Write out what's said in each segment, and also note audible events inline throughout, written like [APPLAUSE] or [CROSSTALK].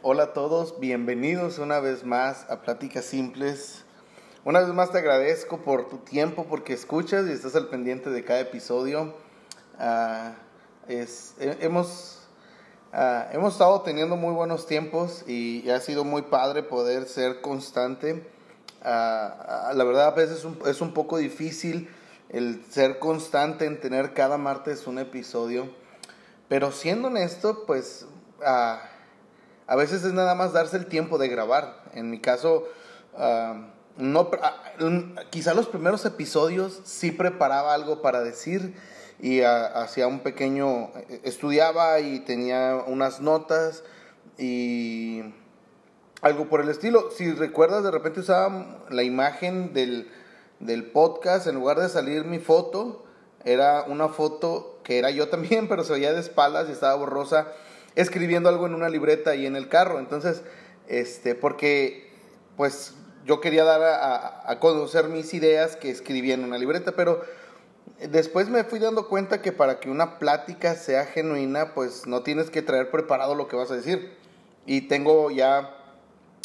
Hola a todos, bienvenidos una vez más a Pláticas Simples. Una vez más te agradezco por tu tiempo, porque escuchas y estás al pendiente de cada episodio. Ah, hemos, ah, hemos estado teniendo muy buenos tiempos y, ha sido muy padre poder ser constante. Ah, la verdad a veces es un, es un poco difícil el ser constante en tener cada martes un episodio. Pero siendo honesto, pues a veces es nada más darse el tiempo de grabar. En mi caso, no, quizá los primeros episodios sí preparaba algo para decir y hacía un pequeño, estudiaba y tenía unas notas y algo por el estilo. Si recuerdas, de repente usaba la imagen del, del podcast, en lugar de salir mi foto, era una foto que era yo también, [LAUGHS] pero se veía de espaldas y estaba borrosa escribiendo algo en una libreta y en el carro. Entonces, este, porque pues yo quería dar a, conocer mis ideas que escribía en una libreta, pero después me fui dando cuenta que para que una plática sea genuina, pues no tienes que traer preparado lo que vas a decir. Y tengo ya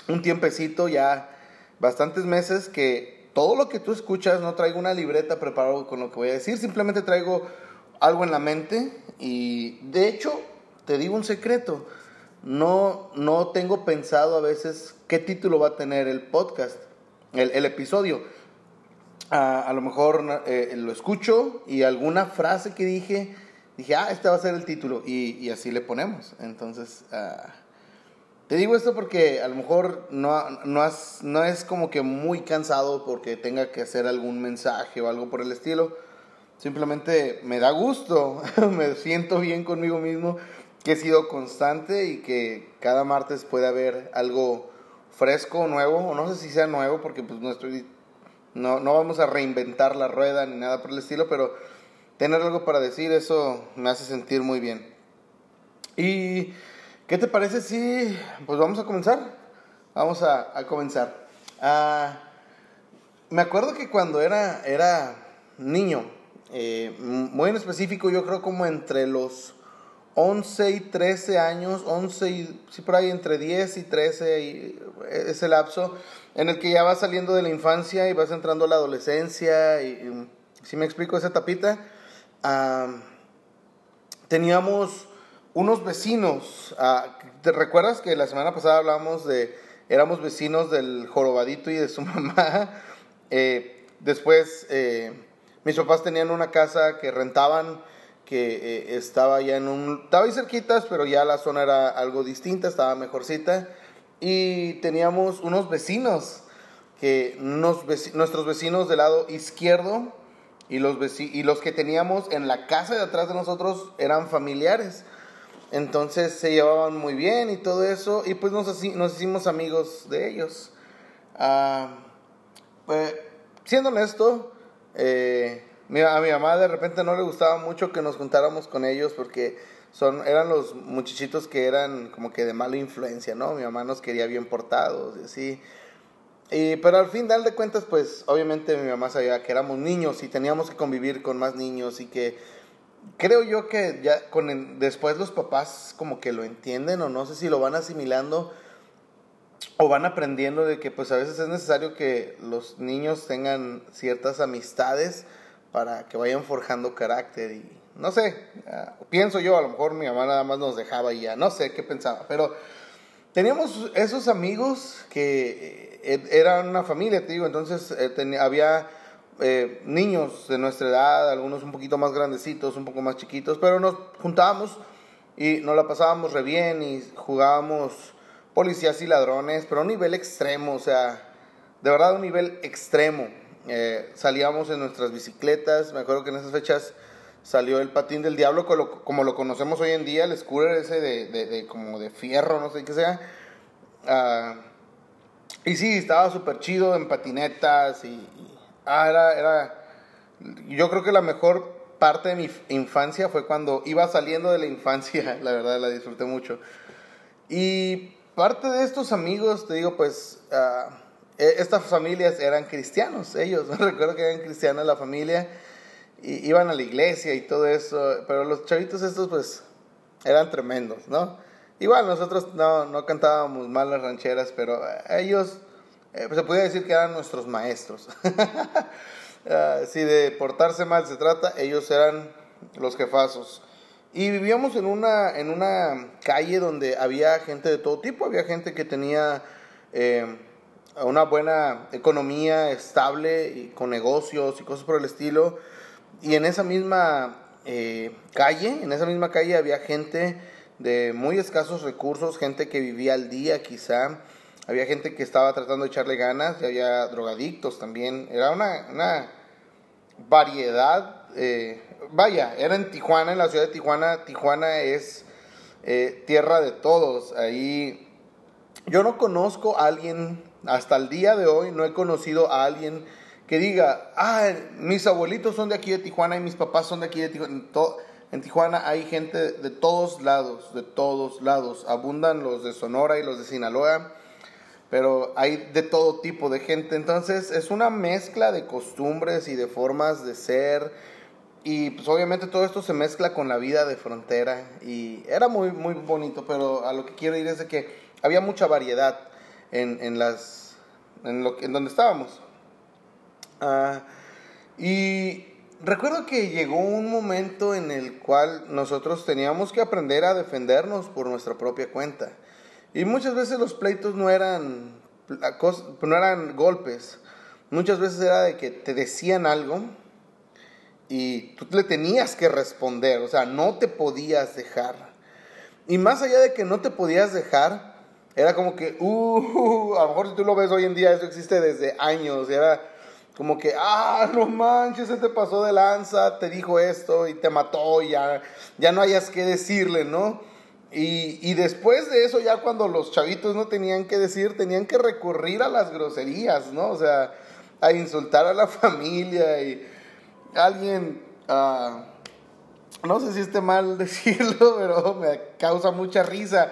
un tiempecito, ya bastantes meses que todo lo que tú escuchas no traigo una libreta preparado con lo que voy a decir, simplemente traigo algo en la mente y de hecho te digo un secreto, no, no tengo pensado a veces qué título va a tener el podcast, el, episodio. a lo mejor eh, lo escucho y alguna frase que dije, dije, ah, este va a ser el título y, así le ponemos. Entonces, ah, te digo esto porque a lo mejor no, no, no es como que muy cansado porque tenga que hacer algún mensaje o algo por el estilo. Simplemente me da gusto, [LAUGHS] me siento bien conmigo mismo que he sido constante y que cada martes puede haber algo fresco, nuevo, o no sé si sea nuevo, porque pues no estoy, no, no vamos a reinventar la rueda ni nada por el estilo, pero tener algo para decir, eso me hace sentir muy bien. ¿Y qué te parece si, pues vamos a comenzar? Vamos a, a comenzar. Ah, me acuerdo que cuando era, era niño, eh, muy en específico, yo creo como entre los 11 y 13 años, 11 y, sí, por ahí entre 10 y 13, y ese lapso en el que ya vas saliendo de la infancia y vas entrando a la adolescencia, y, si me explico esa tapita, teníamos unos vecinos, ah, ¿te recuerdas que la semana pasada hablamos de, éramos vecinos del jorobadito y de su [LAUGHS] mamá? Eh, después, eh, mis papás tenían una casa que rentaban, eh, estaba ya en un... Estaba ahí cerquitas, pero ya la zona era algo distinta, estaba mejorcita. Y teníamos unos vecinos, que nuestros vecinos del lado izquierdo y los, y los que teníamos en la casa de atrás de nosotros eran familiares. Entonces se llevaban muy bien y todo eso, y pues nos, nos hicimos amigos de ellos. Ah, pues, siendo honesto, eh, a mi mamá de repente no le gustaba mucho que nos juntáramos con ellos porque son, eran los muchachitos que eran como que de mala influencia, ¿no? Mi mamá nos quería bien portados y así. Y, pero al fin de cuentas, pues obviamente mi mamá sabía que éramos niños y teníamos que convivir con más niños y que creo yo que ya con después los papás como que lo entienden o no sé si lo van asimilando o van aprendiendo de que pues a veces es necesario que los niños tengan ciertas amistades para que vayan forjando carácter y no sé, ah, pienso yo, a lo mejor mi mamá nada más nos dejaba y ya, no sé qué pensaba, pero teníamos esos amigos que eh, eran una familia, te digo, entonces eh, había eh, niños de nuestra edad, algunos un poquito más grandecitos, un poco más chiquitos, pero nos juntábamos y nos la pasábamos re bien y jugábamos policías y ladrones, pero a un nivel extremo, o sea, de verdad un nivel extremo. Eh, salíamos en nuestras bicicletas, me acuerdo que en esas fechas salió el patín del diablo como lo, conocemos hoy en día, el scooter ese de, como de fierro, no sé qué sea. Ah, y sí, estaba súper chido en patinetas y, ah, era, era, yo creo que la mejor parte de mi infancia fue cuando iba saliendo de la infancia, [LAUGHS] la verdad la disfruté mucho. Y parte de estos amigos, te digo, pues... E, estas familias eran cristianos, ellos, [LAUGHS] recuerdo que eran cristianos la familia, iban a la iglesia y todo eso, pero los chavitos estos pues eran tremendos, ¿no? igual nosotros no, no cantábamos mal las rancheras, pero ellos eh, se podía decir que eran nuestros maestros. [LAUGHS] Ah, si de portarse mal se trata, ellos eran los jefazos. Y vivíamos en una, en una calle donde había gente de todo tipo, había gente que tenía eh, una buena economía estable y con negocios y cosas por el estilo. Y en esa misma eh, calle, en esa misma calle había gente de muy escasos recursos, gente que vivía al día quizá, había gente que estaba tratando de echarle ganas, y había drogadictos también, era una, una variedad, eh, vaya, era en Tijuana, en la ciudad de Tijuana, Tijuana es eh, tierra de todos, ahí yo no conozco a alguien, hasta el día de hoy no he conocido a alguien que diga, ah, mis abuelitos son de aquí de Tijuana y mis papás son de aquí de Tijuana. En Tijuana hay gente de todos lados, de todos lados. Abundan los de Sonora y los de Sinaloa, pero hay de todo tipo de gente. Entonces es una mezcla de costumbres y de formas de ser. Y pues obviamente todo esto se mezcla con la vida de frontera. Y era muy, muy bonito, pero a lo que quiero ir es de que había mucha variedad en, en las, en, lo, en donde estábamos. Ah, y recuerdo que llegó un momento en el cual nosotros teníamos que aprender a defendernos por nuestra propia cuenta. Y muchas veces los pleitos no eran, no eran golpes. Muchas veces era de que te decían algo y tú le tenías que responder. O sea, no te podías dejar. Y más allá de que no te podías dejar, era como que, uh, a lo mejor si tú lo ves hoy en día, eso existe desde años. Era como que, ah, no manches, se te pasó de lanza, te dijo esto y te mató, y ya, ya no hayas que decirle, ¿no? Y, y, después de eso, ya cuando los chavitos no tenían que decir, tenían que recurrir a las groserías, ¿no? O sea, a insultar a la [LAUGHS] familia y alguien, uh, no sé si esté mal [LAUGHS] decirlo, pero me causa mucha risa.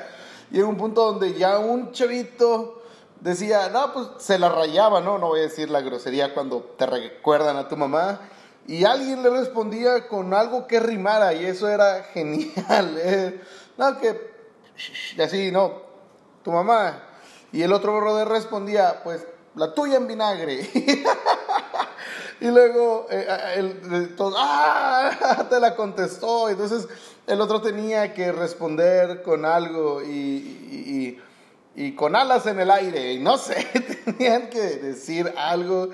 Llega un punto donde ya un chavito decía, no, pues se la rayaba, ¿no? No voy a decir la grosería cuando te recuerdan a tu mamá. Y alguien le respondía con algo que rimara y eso era [LAUGHS] genial. ¿eh? No, que así, no, tu mamá. Y el otro brother respondía, pues la tuya en vinagre. [LAUGHS] y luego eh, eh, el, ¡ah! [LAUGHS] Te la contestó. Entonces el otro tenía que responder con algo y y con alas en el aire, y no sé, [LAUGHS] tenían que decir algo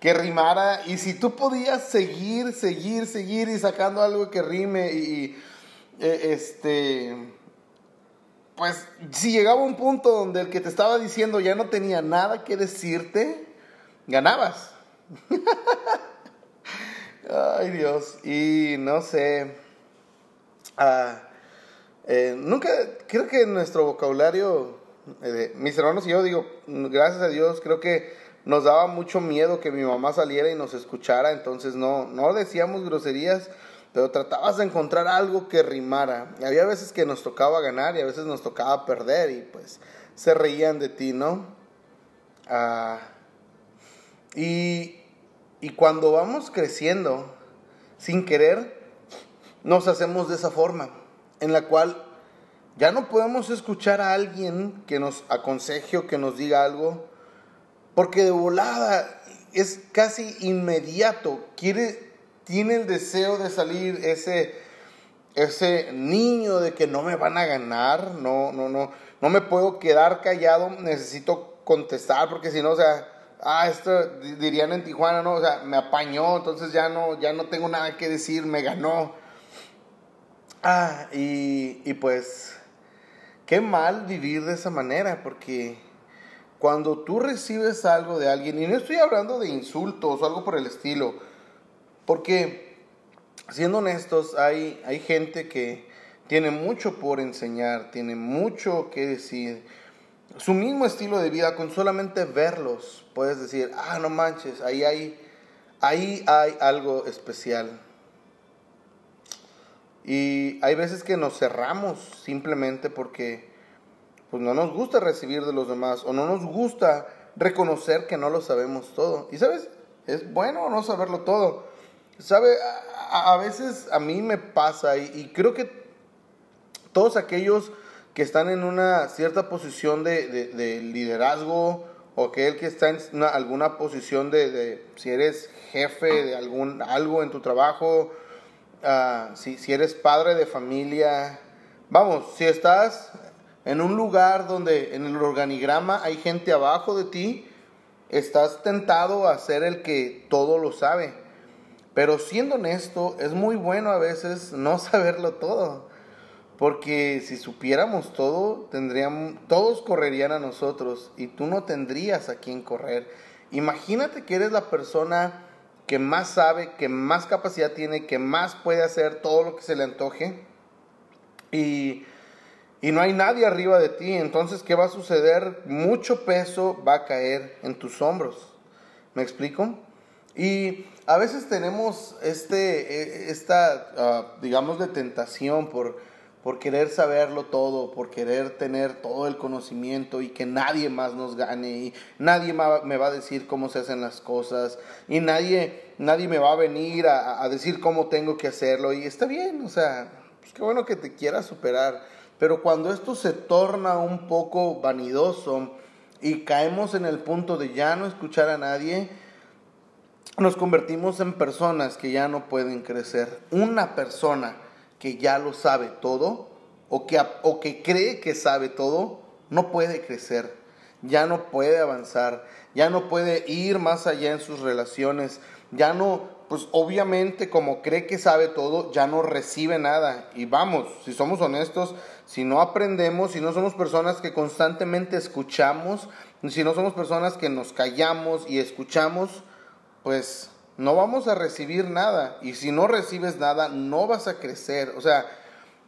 que rimara, y si tú podías seguir, seguir, seguir y sacando algo que rime, y, e, este, pues si llegaba un punto donde el que te estaba diciendo ya no tenía nada que decirte, ganabas. [LAUGHS] Ay Dios, y no sé, ah, eh, nunca, creo que nuestro vocabulario eh, mis hermanos y yo digo, gracias a Dios, creo que nos daba mucho miedo que mi mamá saliera y nos escuchara, entonces no, no decíamos groserías, pero tratabas de encontrar algo que rimara. Y había veces que nos tocaba ganar y a veces nos tocaba perder y pues se reían de ti, ¿no? Ah, y, y cuando vamos creciendo, sin querer, nos hacemos de esa forma, en la cual ya no podemos escuchar a alguien que nos aconseje o que nos diga algo, porque de volada es casi inmediato. Quiere, tiene el deseo de salir ese, ese niño de que no me van a ganar, no, no, no, no me puedo quedar callado, necesito contestar, porque si no, o sea, ah, esto dirían en Tijuana, no, o sea, me apañó, entonces ya no, ya no tengo nada que decir, me ganó. Ah, y, y pues Qué mal vivir de esa manera, porque cuando tú recibes algo de alguien, y no estoy hablando de insultos o algo por el estilo, porque siendo honestos, hay, hay gente que tiene mucho por enseñar, tiene mucho que decir. Su mismo estilo de vida, con solamente verlos, puedes decir, ah, no manches, ahí hay, ahí hay algo especial. Y hay veces que nos cerramos simplemente porque pues no nos gusta recibir de los demás o no nos gusta reconocer que no lo sabemos todo. Y sabes, es bueno no saberlo todo. Sabe, a, veces a mí me pasa y, creo que todos aquellos que están en una cierta posición de, liderazgo o aquel que está en alguna posición de, si eres jefe de algún algo en tu trabajo, uh, si, si eres padre de familia, vamos, si estás en un lugar donde en el organigrama hay gente abajo de ti, estás tentado a ser el que todo lo sabe. Pero siendo honesto, es muy bueno a veces no [LAUGHS] saberlo todo. Porque si supiéramos todo, tendríamos, todos correrían a nosotros y tú no tendrías a quién correr. Imagínate que eres la persona que más sabe, que más capacidad tiene, que más puede hacer todo lo que se le antoje. Y, y no hay nadie arriba de ti. Entonces, ¿qué va a suceder? Mucho peso va a caer en tus hombros. ¿Me explico? Y a veces tenemos este, e, esta, ah, digamos, de tentación por, por querer saberlo todo, por querer tener todo el conocimiento y que nadie más nos gane y nadie me va a decir cómo se hacen las cosas y nadie, nadie me va a venir a, decir cómo tengo que hacerlo y está bien, o sea, pues qué bueno que te quieras superar, pero cuando esto se torna un poco vanidoso y caemos en el punto de ya no escuchar a nadie, nos convertimos en personas que ya no pueden crecer. Una persona que ya lo sabe todo o que, o que cree que sabe todo, no puede crecer, ya no puede avanzar, ya no puede ir más allá en sus relaciones, ya no, pues obviamente como cree que sabe todo, ya no recibe nada. Y vamos, si somos honestos, si no aprendemos, si no somos personas que constantemente escuchamos, si no somos personas que nos callamos y escuchamos, pues no vamos a recibir nada. Y si no recibes nada, no vas a crecer. O sea,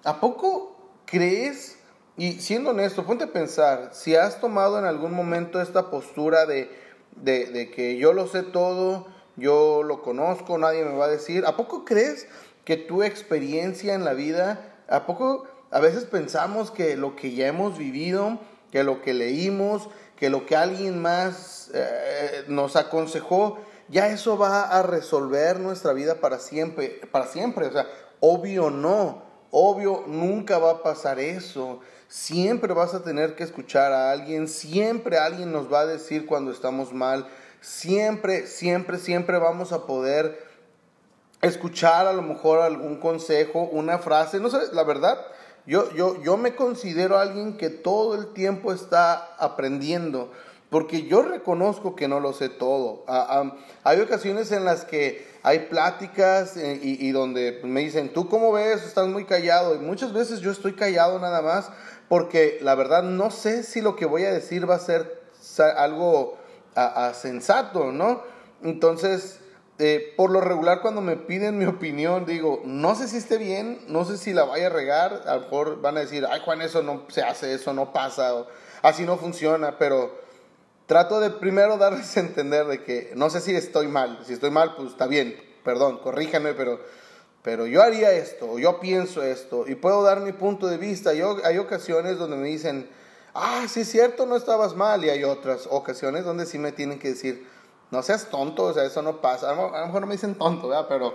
¿a poco crees? Y siendo honesto, ponte a pensar, si has tomado en algún momento esta postura de, de, que yo lo sé todo, yo lo conozco, nadie me va a decir, ¿a poco crees que tu experiencia en la vida, a poco a veces pensamos que lo que ya hemos vivido, que lo que leímos, que lo que alguien más eh, nos aconsejó, ya eso va a resolver nuestra vida para siempre, para siempre. O sea, obvio no, obvio nunca va a pasar eso. Siempre vas a tener que escuchar a alguien, siempre alguien nos va a decir cuando estamos mal, siempre, siempre, siempre vamos a poder escuchar a lo mejor algún consejo, una frase, no sé, la verdad, yo, yo, yo me considero alguien que todo el tiempo está aprendiendo porque yo reconozco que no lo sé todo. hay ocasiones en las que hay pláticas eh, y, donde me dicen, ¿tú cómo ves? Estás muy callado. Y muchas veces yo estoy callado nada más porque la verdad no sé si lo que voy a decir va a ser algo sensato, ¿no? Entonces, eh, por lo regular cuando me piden mi opinión, digo, no sé si esté bien, no sé si la vaya a regar, a lo mejor van a decir, ay Juan, eso no se hace, eso no pasa, así no funciona, pero trato de primero darles a entender de que no sé si estoy mal, si estoy mal, pues está bien, perdón, corríjanme, pero, pero yo haría esto, yo pienso esto, y puedo dar mi punto de vista. Yo, hay ocasiones donde me dicen, ah, sí es cierto, no estabas mal, y hay otras ocasiones donde sí me tienen que decir, no seas tonto, o sea, eso no pasa. A lo, mejor no me dicen tonto. Pero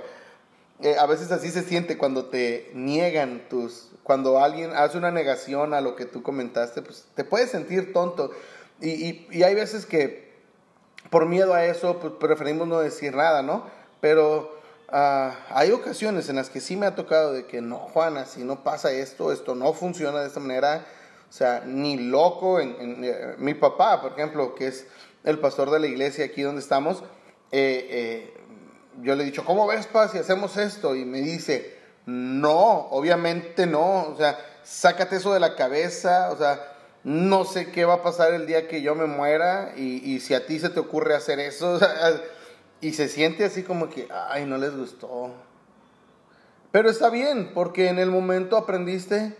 eh, a veces así se siente cuando te niegan tus, cuando alguien hace una negación a lo que tú comentaste, pues te puedes sentir tonto. Y, y, hay veces que por miedo a eso pues, preferimos no decir nada, ¿no? Pero ah, hay ocasiones en las que sí me ha tocado de que no, Juana, si no pasa esto, esto no funciona de esta manera. O sea, ni loco. En, eh, mi papá, por ejemplo, que es el pastor de la iglesia aquí donde estamos, eh, eh, yo le he dicho, ¿cómo ves, pa, si hacemos esto? Y me dice, no, obviamente no. O sea, sácate eso de la cabeza. O sea, no sé qué va a pasar el día que yo me muera y, si a ti se te ocurre hacer eso, [LAUGHS] y se siente así como que, ay, no les gustó. Pero está bien, porque en el momento aprendiste,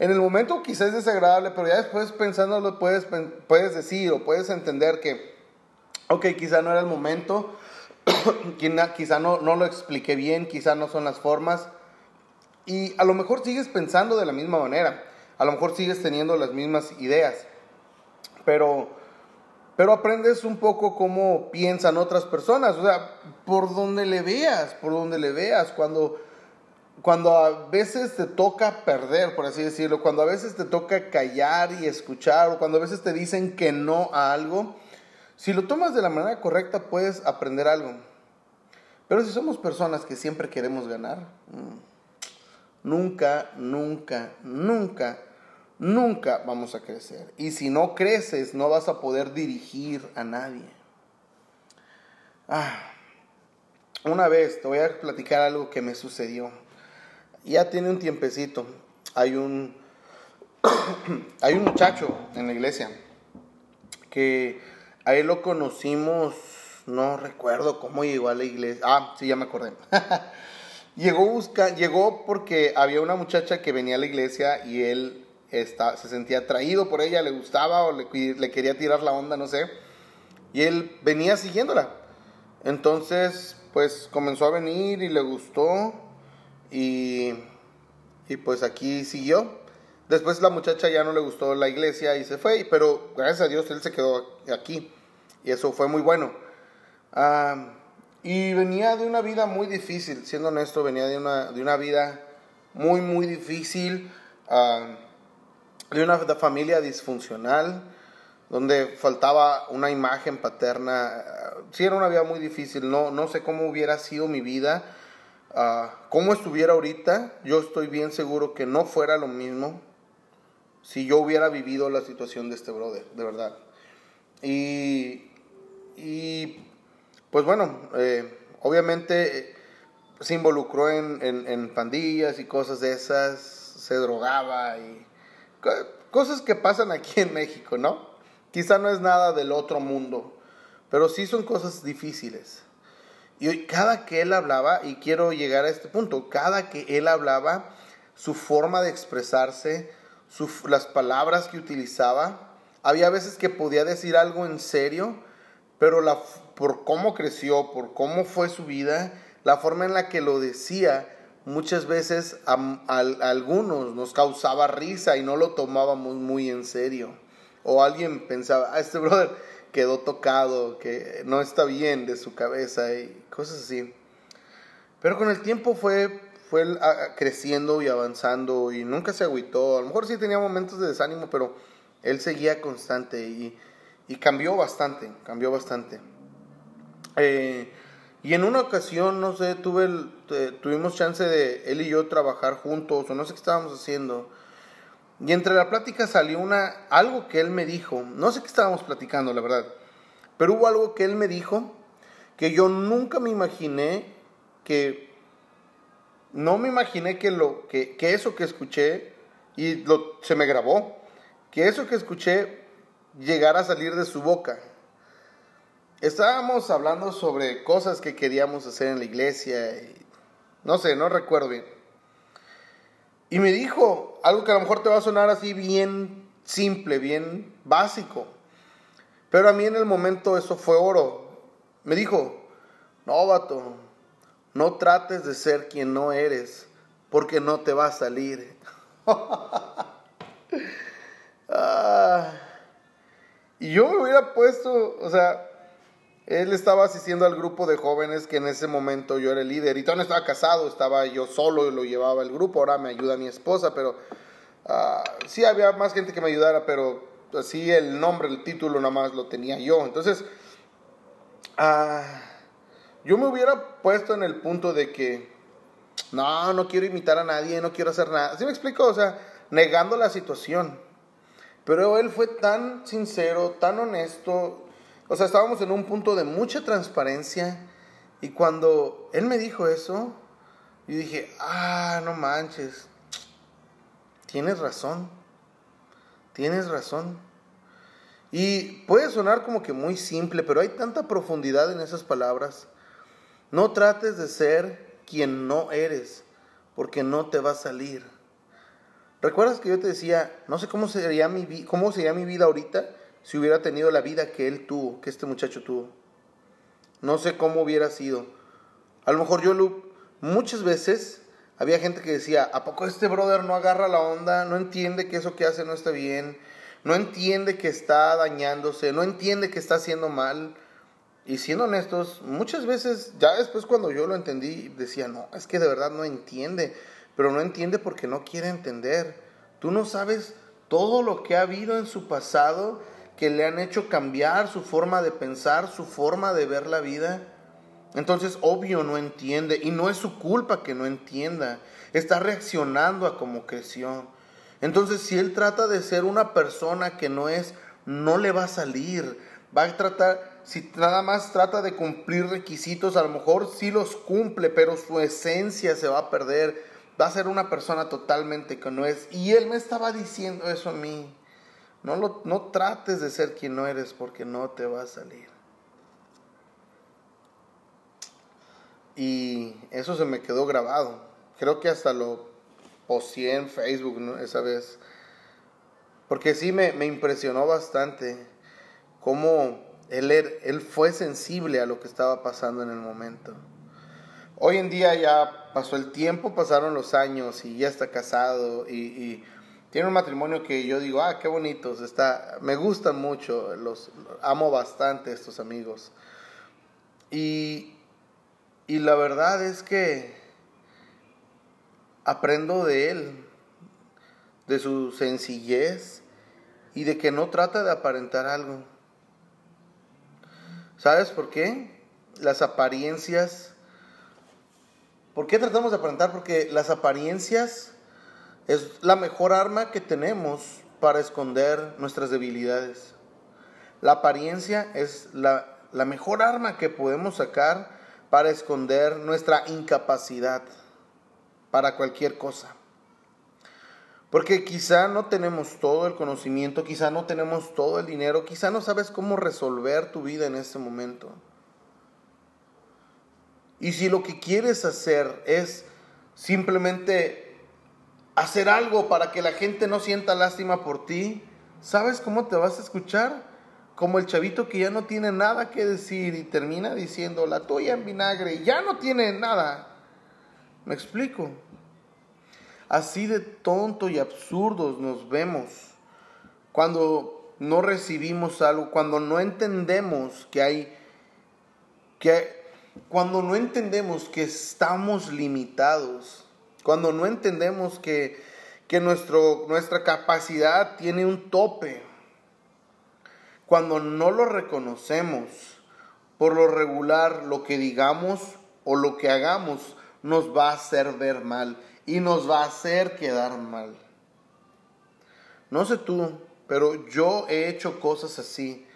en el momento quizás es desagradable, pero ya después pensándolo puedes, puedes decir o puedes entender que, ok, quizá no era el momento, [CLEARS THROAT] quizá no, no lo expliqué bien, quizá no son las formas, y a lo mejor sigues pensando de la misma manera a lo mejor sigues teniendo las mismas ideas, pero, pero aprendes un poco cómo piensan otras personas, o sea, por donde le veas, por donde le veas, cuando cuando a veces te toca perder, por así decirlo, cuando a veces te toca callar y escuchar, o cuando a veces te dicen que no a algo, si lo tomas de la manera correcta puedes aprender algo. Pero si somos personas que siempre queremos ganar, mm, nunca, nunca, nunca, nunca vamos a crecer. Y si no creces, no vas a poder dirigir a nadie. Ah, una vez te voy a platicar algo que me sucedió. Ya tiene un tiempecito. Hay un, [COUGHS] hay un muchacho en la iglesia que a él lo conocimos, no recuerdo cómo llegó a la iglesia. Ah, sí, ya me acordé. [LAUGHS] llegó, busca, llegó porque había una muchacha que venía a la iglesia y él se sentía atraído por ella, le gustaba o le, quería tirar la onda, no sé. Y él venía siguiéndola. Entonces, pues comenzó a venir y le gustó y, y pues aquí siguió. Después la muchacha ya no le gustó la iglesia y se fue, pero gracias a Dios él se quedó aquí y eso fue muy bueno. y venía de una vida muy difícil, siendo honesto, venía de una, de una vida muy, muy difícil, de una familia disfuncional donde faltaba una imagen paterna. Sí, era una vida muy difícil, no, no sé cómo hubiera sido mi vida, uh, cómo estuviera ahorita, yo estoy bien seguro que no fuera lo mismo si yo hubiera vivido la situación de este brother, de verdad. Y, y pues bueno, eh, obviamente eh, se involucró en, en, en pandillas y cosas de esas, se drogaba y cosas que pasan aquí en México, ¿no? Quizá no es nada del otro mundo, pero sí son cosas difíciles. Y cada que él hablaba, y quiero llegar a este punto, cada que él hablaba, su forma de expresarse, las palabras que utilizaba, había veces que podía decir algo en serio, pero por cómo creció, por cómo fue su vida, la forma en la que lo decía, muchas veces a algunos nos causaba risa y no lo tomábamos muy en serio o alguien pensaba, ah, este [LAUGHS] brother quedó tocado, que no está bien de su cabeza y cosas así. Pero con el tiempo fue, fue creciendo y avanzando y nunca se agüitó. A lo mejor sí tenía momentos de desánimo, pero él seguía constante y, y cambió bastante, cambió bastante. Eh, y en una ocasión, no sé, tuve tuvimos chance de él y yo trabajar juntos o no sé qué estábamos haciendo. Y entre la plática salió una, algo que él me dijo, no sé qué estábamos platicando, la verdad, pero hubo algo que él me dijo que yo nunca me imaginé que, no me imaginé que, lo, que, que eso que escuché, y lo, se me grabó, que eso que escuché llegara a salir de su boca. Estábamos hablando sobre cosas que queríamos hacer en la iglesia, y, no sé, no recuerdo bien. Y me dijo algo que a lo mejor te va a sonar así bien simple, bien básico. Pero a mí en el momento eso fue oro. Me dijo, no, vato, no trates de ser quien no eres, porque no te va a salir. [LAUGHS] Ah. y yo me hubiera puesto, o sea, él estaba asistiendo al grupo de jóvenes que en ese momento yo era el líder. Y todavía no estaba casado, estaba yo solo y lo llevaba el grupo. Ahora me ayuda mi esposa, pero uh, sí había más gente que me ayudara, pero así el nombre, el título nada más lo tenía yo. Entonces, uh, yo me hubiera puesto en el punto de que, no, no quiero imitar a nadie, no quiero hacer nada. ¿Sí me explico? O sea, negando la situación. Pero él fue tan sincero, tan honesto, o sea, estábamos en un punto de mucha transparencia y cuando él me dijo eso, yo dije, ah, no manches, tienes razón, tienes razón. Y puede sonar como que muy simple, pero hay tanta profundidad en esas palabras. No trates de ser quien no eres, porque no te va a salir. ¿Recuerdas que yo te decía, no sé cómo sería mi, cómo sería mi vida ahorita? Si hubiera tenido la vida que él tuvo, que este muchacho tuvo. No sé cómo hubiera sido. A lo mejor yo lo, muchas veces había gente que decía, ¿a poco este brother no agarra la onda? No entiende que eso que hace no está bien, no entiende que está dañándose, no entiende que está haciendo mal. Y siendo honestos, muchas veces, ya después cuando yo lo entendí, decía, no, es que de verdad no entiende, pero no entiende porque no quiere entender. Tú no sabes todo lo que ha habido en su pasado que le han hecho cambiar su forma de pensar, su forma de ver la vida. Entonces, obvio, no entiende y no es su culpa que no entienda. Está reaccionando a como creció. Entonces, si él trata de ser una persona que no es, no le va a salir. Va a tratar, si nada más trata de cumplir requisitos, a lo mejor sí los cumple, pero su esencia se va a perder. Va a ser una persona totalmente que no es. Y él me estaba diciendo eso a mí. No, lo, no trates de ser quien no eres porque no te va a salir. Y eso se me quedó grabado. Creo que hasta lo posteé en Facebook esa vez. Porque sí me, me impresionó bastante cómo él, er, él fue sensible a lo que estaba pasando en el momento. Hoy en día ya pasó el tiempo, pasaron los años y ya está casado y, tiene un matrimonio que yo digo, ah, qué bonitos, está, me gustan mucho, los amo bastante estos amigos. Y, y la verdad es que aprendo de él, de su sencillez y de que no trata de aparentar algo. ¿Sabes por qué? Las apariencias. ¿Por qué tratamos de aparentar? Porque las apariencias es la mejor arma que tenemos para esconder nuestras debilidades. La apariencia es la, la mejor arma que podemos sacar para esconder nuestra incapacidad para cualquier cosa. Porque quizá no tenemos todo el conocimiento, quizá no tenemos todo el dinero, quizá no sabes cómo resolver tu vida en este momento. Y si lo que quieres hacer es simplemente hacer algo para que la gente no sienta lástima por ti, ¿sabes cómo te vas a escuchar? Como el chavito que ya no tiene nada que decir y termina diciendo la tuya en vinagre y ya no tiene nada. ¿Me explico? Así de tonto y absurdos nos vemos cuando no recibimos algo, cuando no entendemos que hay, que cuando no entendemos que estamos limitados, cuando no entendemos que, que nuestro, nuestra capacidad tiene un tope, cuando no lo reconocemos, por lo regular lo que digamos o lo que hagamos nos va a hacer ver mal y nos va a hacer quedar mal. No sé tú, pero yo he hecho cosas así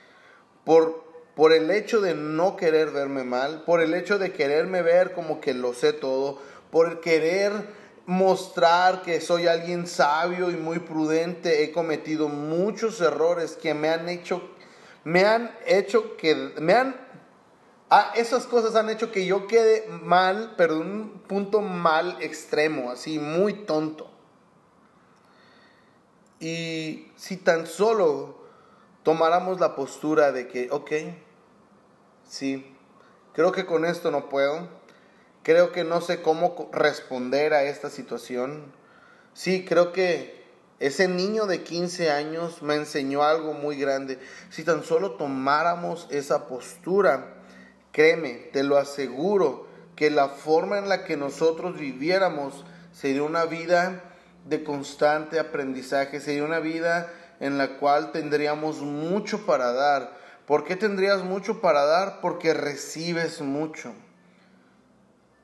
por, por el hecho de no querer verme mal, por el hecho de quererme ver como que lo sé todo, por el querer mostrar que soy alguien sabio y muy prudente, he cometido muchos errores que me han hecho me han hecho que me han Ah, esas cosas han hecho que yo quede mal, pero un punto mal extremo, así muy tonto. Y si tan solo tomáramos la postura de que, ok, sí, creo que con esto no puedo, creo que no sé cómo responder a esta situación, sí, creo que ese niño de 15 años me enseñó algo muy grande, si tan solo tomáramos esa postura, Créeme, te lo aseguro, que la forma en la que nosotros viviéramos sería una vida de constante aprendizaje, sería una vida en la cual tendríamos mucho para dar. ¿Por qué tendrías mucho para dar? Porque recibes mucho.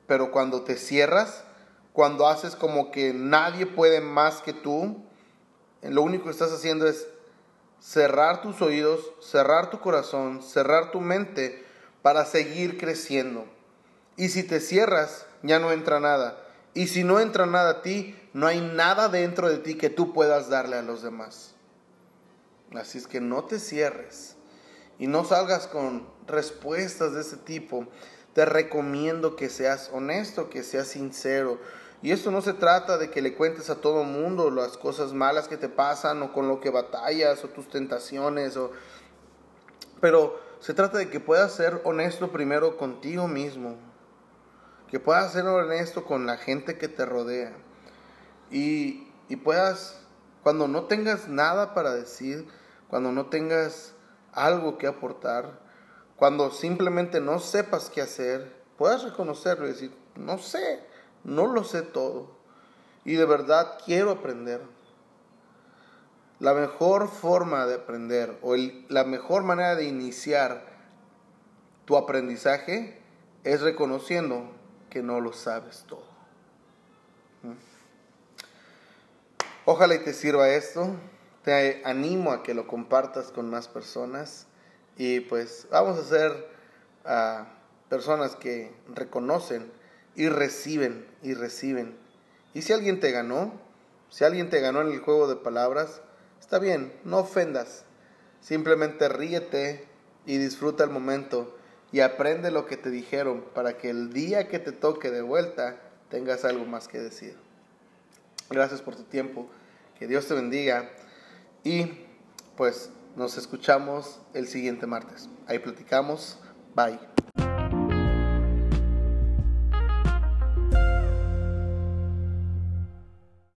Pero cuando te cierras, cuando haces como que nadie puede más que tú, lo único que estás haciendo es cerrar tus oídos, cerrar tu corazón, cerrar tu mente para seguir creciendo. Y si te cierras, ya no entra nada. Y si no entra nada a ti, no hay nada dentro de ti que tú puedas darle a los demás. Así es que no te cierres y no salgas con respuestas de ese tipo. Te recomiendo que seas honesto, que seas sincero. Y esto no se trata de que le cuentes a todo mundo las cosas malas que te pasan o con lo que batallas o tus tentaciones o pero se trata de que puedas ser honesto primero contigo mismo, que puedas ser honesto con la gente que te rodea y, y puedas, cuando no tengas nada para decir, cuando no tengas algo que aportar, Cuando simplemente no sepas qué hacer, puedas reconocerlo y decir, no sé, no lo sé todo. Y de verdad quiero aprender. La mejor forma de aprender o la mejor manera de iniciar tu aprendizaje es reconociendo que no lo sabes todo. ¿Mm? Ojalá y te sirva esto. Te animo a que lo compartas con más personas y pues vamos a ser ah, personas que reconocen y reciben y reciben. Y si alguien te ganó, si alguien te ganó en el juego de palabras, está bien, no ofendas. Simplemente ríete y disfruta el momento y aprende lo que te dijeron para que el día que te toque de vuelta tengas algo más que decir. Gracias por tu tiempo. Que Dios te bendiga. Y pues nos escuchamos el siguiente martes. Ahí platicamos. Bye.